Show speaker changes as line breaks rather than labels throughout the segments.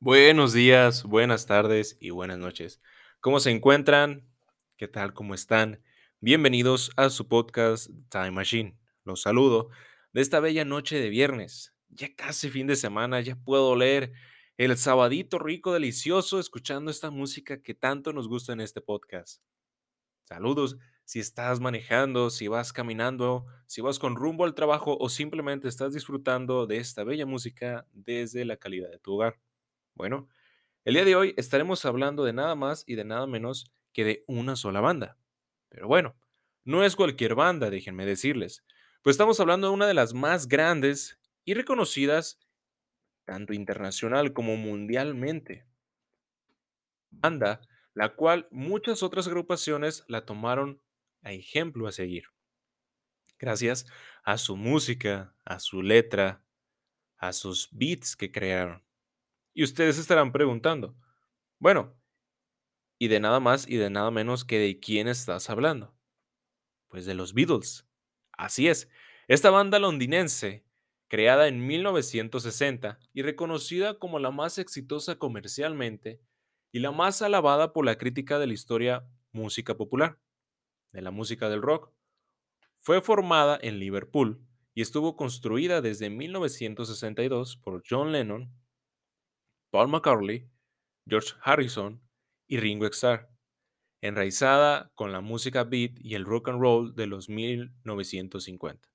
Buenos días, buenas tardes y buenas noches. ¿Cómo se encuentran? ¿Qué tal? ¿Cómo están? Bienvenidos a su podcast Time Machine. Los saludo de esta bella noche de viernes. Ya casi fin de semana, ya puedo leer el sabadito rico, delicioso, escuchando esta música que tanto nos gusta en este podcast. Saludos si estás manejando, si vas caminando, si vas con rumbo al trabajo o simplemente estás disfrutando de esta bella música desde la calidad de tu hogar. Bueno, el día de hoy estaremos hablando de nada más y de nada menos que de una sola banda. Pero bueno, no es cualquier banda, déjenme decirles, pues estamos hablando de una de las más grandes y reconocidas, tanto internacional como mundialmente. Banda, la cual muchas otras agrupaciones la tomaron a ejemplo a seguir. Gracias a su música, a su letra, a sus beats que crearon. Y ustedes estarán preguntando, bueno, y de nada más y de nada menos que de quién estás hablando. Pues de los Beatles. Así es, esta banda londinense, creada en 1960 y reconocida como la más exitosa comercialmente y la más alabada por la crítica de la historia música popular, de la música del rock, fue formada en Liverpool y estuvo construida desde 1962 por John Lennon, Paul McCartney, George Harrison y Ringo Starr, enraizada con la música beat y el rock and roll de los 1950.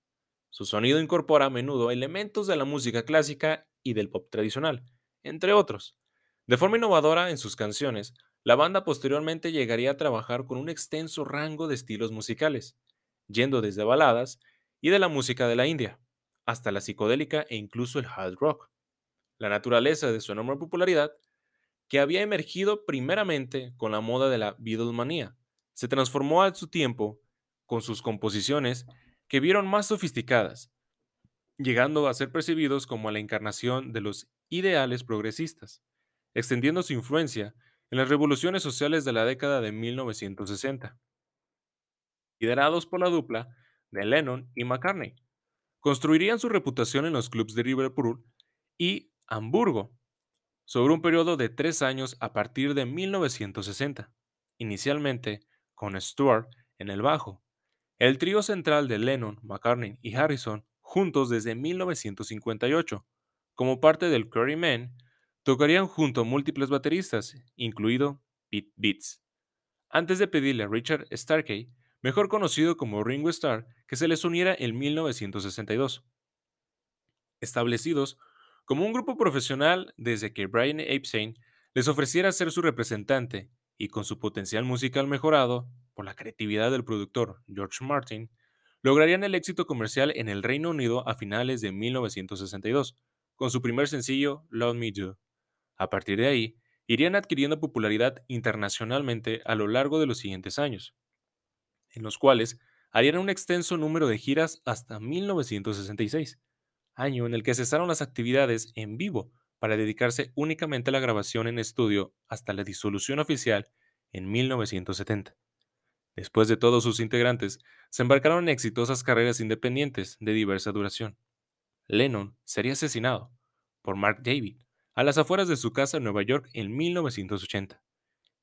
Su sonido incorpora a menudo elementos de la música clásica y del pop tradicional, entre otros. De forma innovadora en sus canciones, la banda posteriormente llegaría a trabajar con un extenso rango de estilos musicales, yendo desde baladas y de la música de la India, hasta la psicodélica e incluso el hard rock. La naturaleza de su enorme popularidad, que había emergido primeramente con la moda de la Beatlemanía, se transformó a su tiempo con sus composiciones que vieron más sofisticadas, llegando a ser percibidos como la encarnación de los ideales progresistas, extendiendo su influencia en las revoluciones sociales de la década de 1960. Liderados por la dupla de Lennon y McCartney, construirían su reputación en los clubs de Liverpool y Hamburgo, sobre un periodo de tres años a partir de 1960, inicialmente con Stewart en el bajo. El trío central de Lennon, McCartney y Harrison, juntos desde 1958, como parte del Curry Man, tocarían junto a múltiples bateristas, incluido Pete Beats, antes de pedirle a Richard Starkey, mejor conocido como Ringo Starr, que se les uniera en 1962. Establecidos como un grupo profesional desde que Brian Epstein les ofreciera ser su representante y con su potencial musical mejorado por la creatividad del productor George Martin, lograrían el éxito comercial en el Reino Unido a finales de 1962, con su primer sencillo Love Me Do. A partir de ahí, irían adquiriendo popularidad internacionalmente a lo largo de los siguientes años, en los cuales harían un extenso número de giras hasta 1966 año en el que cesaron las actividades en vivo para dedicarse únicamente a la grabación en estudio hasta la disolución oficial en 1970. Después de todos sus integrantes, se embarcaron en exitosas carreras independientes de diversa duración. Lennon sería asesinado por Mark David a las afueras de su casa en Nueva York en 1980,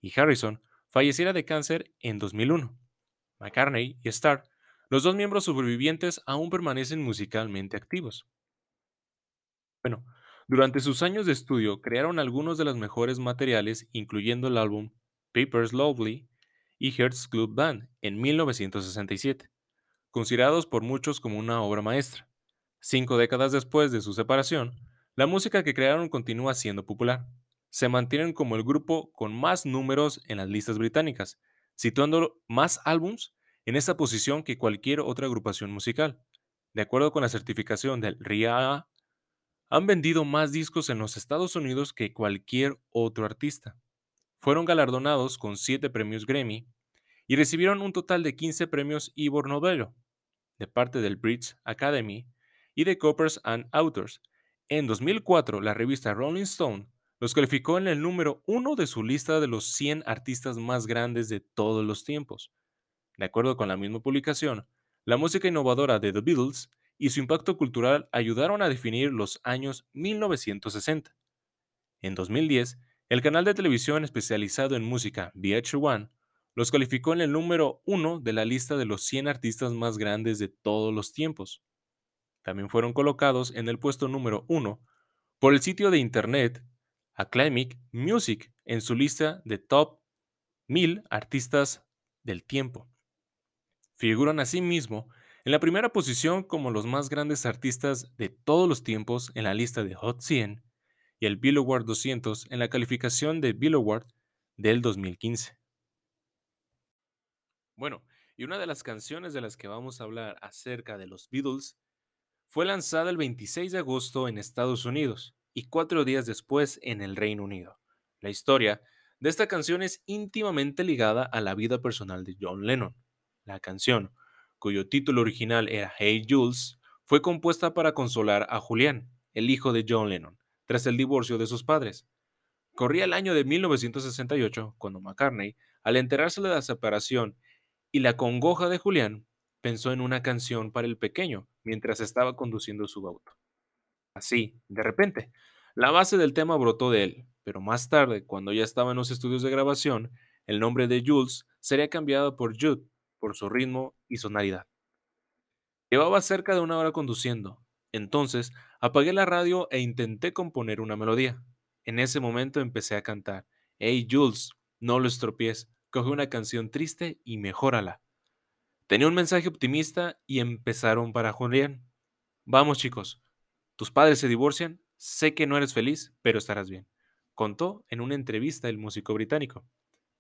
y Harrison falleciera de cáncer en 2001. McCartney y Starr, los dos miembros sobrevivientes, aún permanecen musicalmente activos. Bueno, durante sus años de estudio crearon algunos de los mejores materiales, incluyendo el álbum Papers Lovely y Hertz Club Band en 1967, considerados por muchos como una obra maestra. Cinco décadas después de su separación, la música que crearon continúa siendo popular. Se mantienen como el grupo con más números en las listas británicas, situando más álbums en esta posición que cualquier otra agrupación musical. De acuerdo con la certificación del RIAA, han vendido más discos en los Estados Unidos que cualquier otro artista. Fueron galardonados con 7 premios Grammy y recibieron un total de 15 premios Ivor Novello de parte del British Academy y de Coppers and Authors. En 2004, la revista Rolling Stone los calificó en el número uno de su lista de los 100 artistas más grandes de todos los tiempos. De acuerdo con la misma publicación, la música innovadora de The Beatles y su impacto cultural ayudaron a definir los años 1960. En 2010, el canal de televisión especializado en música VH1 los calificó en el número uno de la lista de los 100 artistas más grandes de todos los tiempos. También fueron colocados en el puesto número uno por el sitio de internet Acclamic Music en su lista de top 1000 artistas del tiempo. Figuran asimismo en la primera posición como los más grandes artistas de todos los tiempos en la lista de Hot 100 y el Billboard 200 en la calificación de Billboard del 2015. Bueno, y una de las canciones de las que vamos a hablar acerca de los Beatles fue lanzada el 26 de agosto en Estados Unidos y cuatro días después en el Reino Unido. La historia de esta canción es íntimamente ligada a la vida personal de John Lennon. La canción, cuyo título original era Hey Jules, fue compuesta para consolar a Julián, el hijo de John Lennon, tras el divorcio de sus padres. Corría el año de 1968 cuando McCartney, al enterarse de la separación y la congoja de Julián, pensó en una canción para el pequeño mientras estaba conduciendo su auto. Así, de repente, la base del tema brotó de él, pero más tarde, cuando ya estaba en los estudios de grabación, el nombre de Jules sería cambiado por Jude, por su ritmo y sonoridad. Llevaba cerca de una hora conduciendo, entonces apagué la radio e intenté componer una melodía. En ese momento empecé a cantar, Hey Jules, no lo estropies, coge una canción triste y mejórala. Tenía un mensaje optimista y empezaron para Julián. Vamos chicos, tus padres se divorcian, sé que no eres feliz, pero estarás bien, contó en una entrevista el músico británico.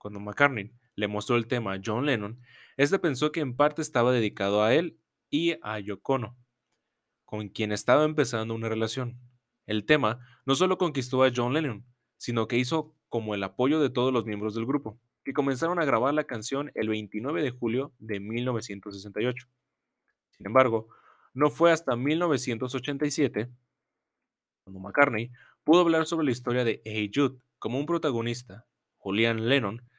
Cuando McCartney le mostró el tema a John Lennon, este pensó que en parte estaba dedicado a él y a Yoko con quien estaba empezando una relación. El tema no solo conquistó a John Lennon, sino que hizo como el apoyo de todos los miembros del grupo que comenzaron a grabar la canción el 29 de julio de 1968. Sin embargo, no fue hasta 1987 cuando McCartney pudo hablar sobre la historia de Hey Jude como un protagonista, Julian Lennon,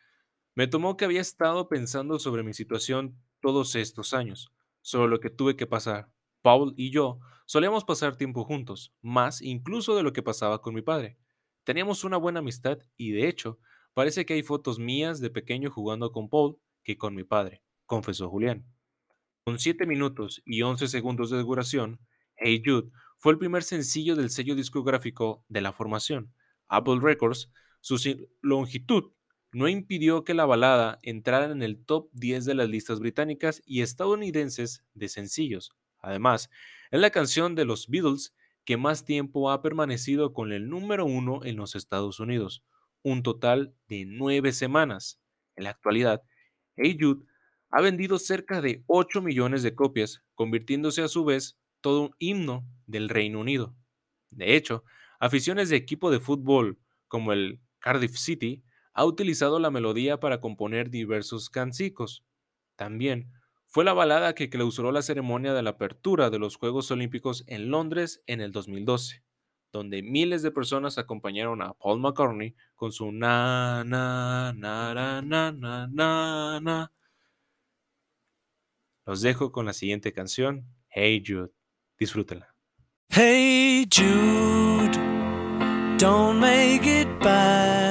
me tomó que había estado pensando sobre mi situación todos estos años, sobre lo que tuve que pasar. Paul y yo solíamos pasar tiempo juntos, más incluso de lo que pasaba con mi padre. Teníamos una buena amistad y de hecho Parece que hay fotos mías de pequeño jugando con Paul que con mi padre, confesó Julián. Con 7 minutos y 11 segundos de duración, Hey Jude fue el primer sencillo del sello discográfico de la formación, Apple Records. Su longitud no impidió que la balada entrara en el top 10 de las listas británicas y estadounidenses de sencillos. Además, es la canción de los Beatles que más tiempo ha permanecido con el número uno en los Estados Unidos, un total de nueve semanas. En la actualidad, Hey Jude ha vendido cerca de 8 millones de copias, convirtiéndose a su vez todo un himno del Reino Unido. De hecho, aficiones de equipo de fútbol como el Cardiff City ha utilizado la melodía para componer diversos cancicos. También fue la balada que clausuró la ceremonia de la apertura de los Juegos Olímpicos en Londres en el 2012, donde miles de personas acompañaron a Paul McCartney con su na na na na na na na. na. Los dejo con la siguiente canción, Hey Jude. Disfrútela.
Hey Jude, don't make it bad.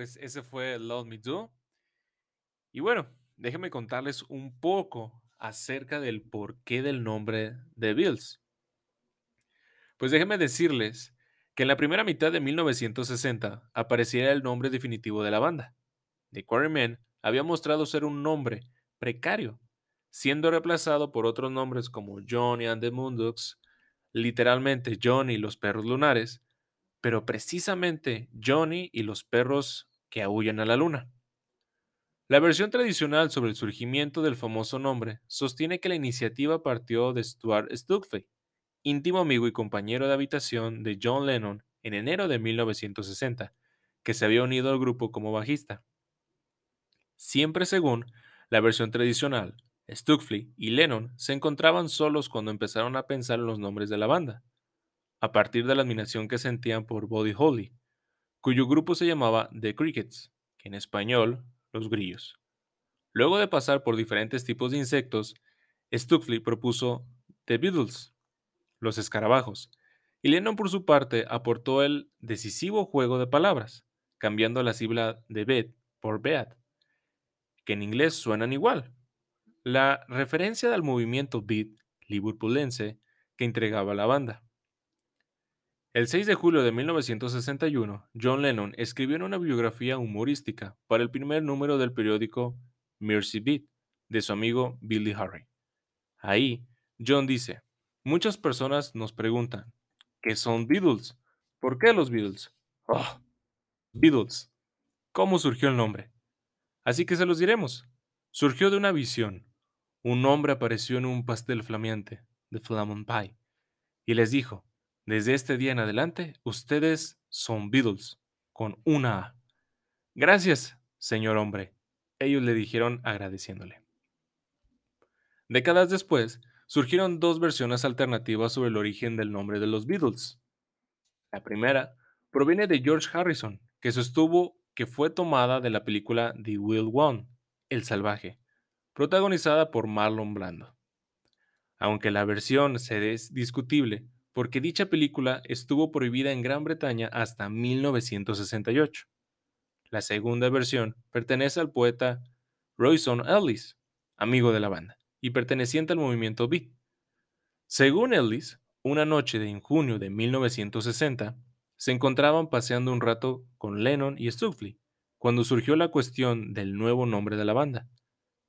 pues ese fue Love Me Do. Y bueno, déjenme contarles un poco acerca del porqué del nombre de Bills. Pues déjenme decirles que en la primera mitad de 1960 apareciera el nombre definitivo de la banda. The Quarrymen había mostrado ser un nombre precario, siendo reemplazado por otros nombres como Johnny and the Moondogs, literalmente Johnny y los perros lunares, pero precisamente Johnny y los perros que aúllan a la luna. La versión tradicional sobre el surgimiento del famoso nombre sostiene que la iniciativa partió de Stuart Stuthley, íntimo amigo y compañero de habitación de John Lennon en enero de 1960, que se había unido al grupo como bajista. Siempre según la versión tradicional, Stuthley y Lennon se encontraban solos cuando empezaron a pensar en los nombres de la banda, a partir de la admiración que sentían por Buddy Holly, cuyo grupo se llamaba The Crickets, que en español, los grillos. Luego de pasar por diferentes tipos de insectos, Stuthley propuso The Beatles, los escarabajos, y Lennon por su parte aportó el decisivo juego de palabras, cambiando la sigla de Bed por Beat, que en inglés suenan igual. La referencia al movimiento beat liverpoolense que entregaba la banda. El 6 de julio de 1961, John Lennon escribió una biografía humorística para el primer número del periódico Mercy Beat de su amigo Billy Harry. Ahí, John dice, muchas personas nos preguntan, ¿qué son Beatles? ¿Por qué los Beatles? Oh, Beatles. ¿Cómo surgió el nombre? Así que se los diremos. Surgió de una visión. Un hombre apareció en un pastel flameante, de Flamon Pie, y les dijo, desde este día en adelante, ustedes son Beatles, con una A. Gracias, señor hombre, ellos le dijeron agradeciéndole. Décadas después, surgieron dos versiones alternativas sobre el origen del nombre de los Beatles. La primera proviene de George Harrison, que sostuvo que fue tomada de la película The Wild One, El Salvaje, protagonizada por Marlon Brando. Aunque la versión se es discutible, porque dicha película estuvo prohibida en Gran Bretaña hasta 1968. La segunda versión pertenece al poeta Royson Ellis, amigo de la banda, y perteneciente al movimiento beat. Según Ellis, una noche de en junio de 1960, se encontraban paseando un rato con Lennon y Stufley, cuando surgió la cuestión del nuevo nombre de la banda.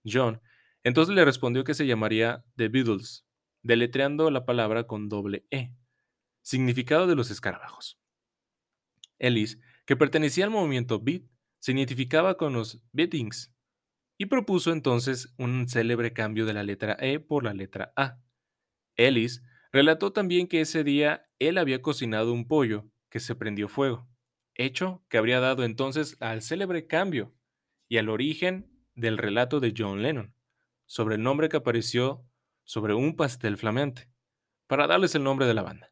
John entonces le respondió que se llamaría The Beatles, deletreando la palabra con doble E, significado de los escarabajos. Ellis, que pertenecía al movimiento Beat, se identificaba con los Beatings y propuso entonces un célebre cambio de la letra E por la letra A. Ellis relató también que ese día él había cocinado un pollo que se prendió fuego, hecho que habría dado entonces al célebre cambio y al origen del relato de John Lennon sobre el nombre que apareció sobre un pastel flameante, para darles el nombre de la banda.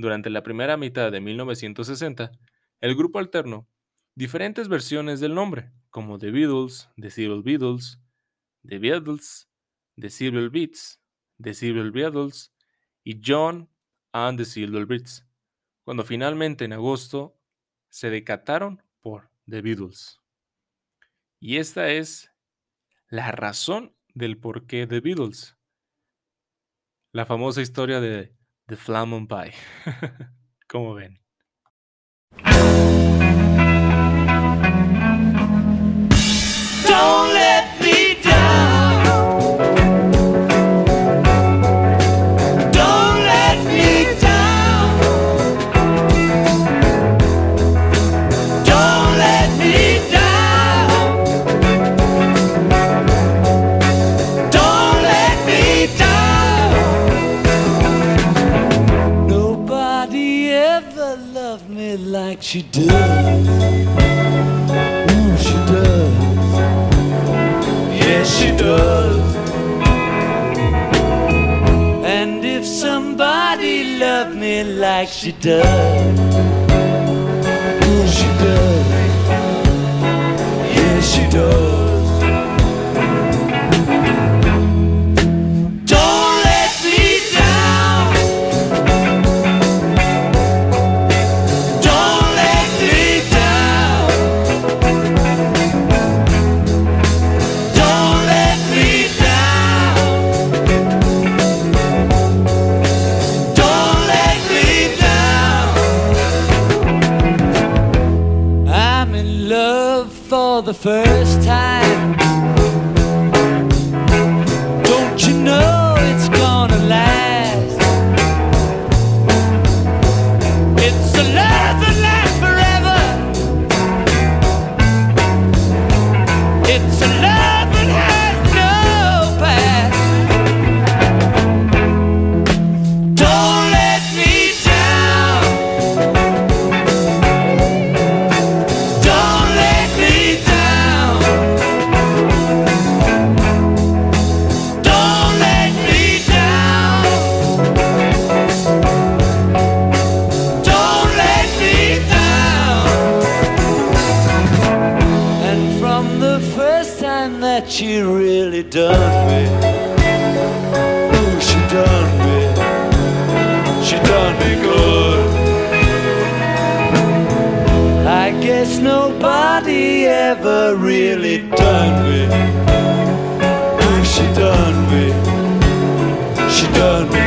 Durante la primera mitad de 1960, el grupo alternó diferentes versiones del nombre, como The Beatles, The Civil Beatles, The Beatles, The Civil Beats, The Civil Beatles y John and the Civil Beats, cuando finalmente en agosto se decataron por The Beatles. Y esta es la razón del por qué The Beatles. La famosa historia de The Flamon Pie. ¿Cómo ven?
Good.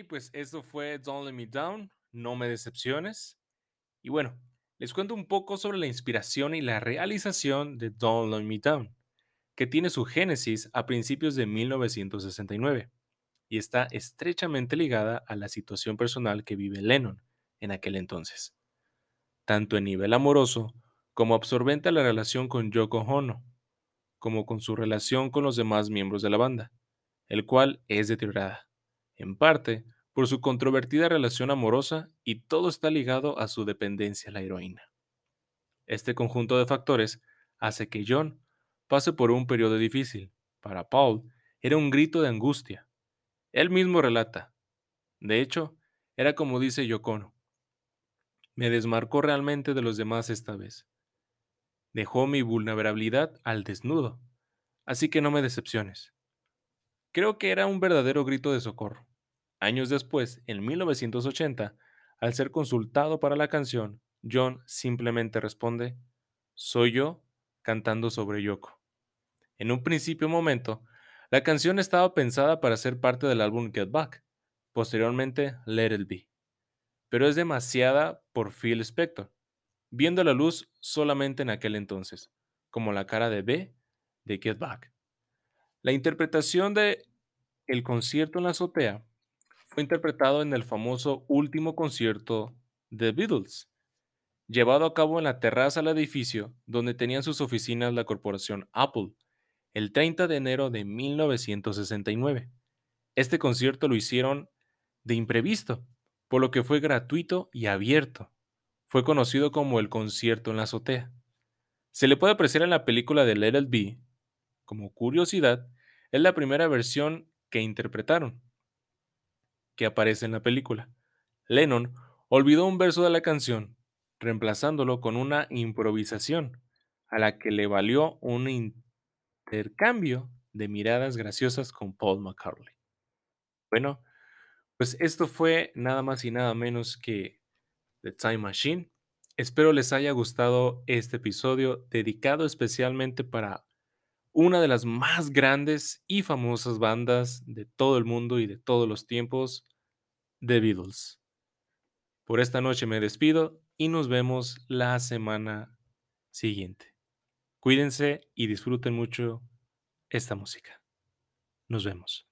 Pues eso fue Don't Let Me Down, No Me Decepciones. Y bueno, les cuento un poco sobre la inspiración y la realización de Don't Let Me Down, que tiene su génesis a principios de 1969 y está estrechamente ligada a la situación personal que vive Lennon en aquel entonces, tanto en nivel amoroso como absorbente a la relación con Yoko Ono, como con su relación con los demás miembros de la banda, el cual es deteriorada, en parte por su controvertida relación amorosa y todo está ligado a su dependencia a la heroína. Este conjunto de factores hace que John pase por un periodo difícil. Para Paul era un grito de angustia. Él mismo relata. De hecho, era como dice Yokono. Me desmarcó realmente de los demás esta vez. Dejó mi vulnerabilidad al desnudo. Así que no me decepciones. Creo que era un verdadero grito de socorro. Años después, en 1980, al ser consultado para la canción, John simplemente responde, soy yo cantando sobre Yoko. En un principio momento, la canción estaba pensada para ser parte del álbum Get Back, posteriormente Let It Be, pero es demasiada por Phil Spector, viendo la luz solamente en aquel entonces, como la cara de B de Get Back. La interpretación de El concierto en la azotea fue interpretado en el famoso último concierto de Beatles, llevado a cabo en la terraza del edificio donde tenían sus oficinas la corporación Apple, el 30 de enero de 1969. Este concierto lo hicieron de imprevisto, por lo que fue gratuito y abierto. Fue conocido como el concierto en la azotea. Se le puede apreciar en la película de Let It Be. Como curiosidad, es la primera versión que interpretaron, que aparece en la película. Lennon olvidó un verso de la canción, reemplazándolo con una improvisación, a la que le valió un intercambio de miradas graciosas con Paul McCartney. Bueno, pues esto fue nada más y nada menos que The Time Machine. Espero les haya gustado este episodio dedicado especialmente para una de las más grandes y famosas bandas de todo el mundo y de todos los tiempos, The Beatles. Por esta noche me despido y nos vemos la semana siguiente. Cuídense y disfruten mucho esta música. Nos vemos.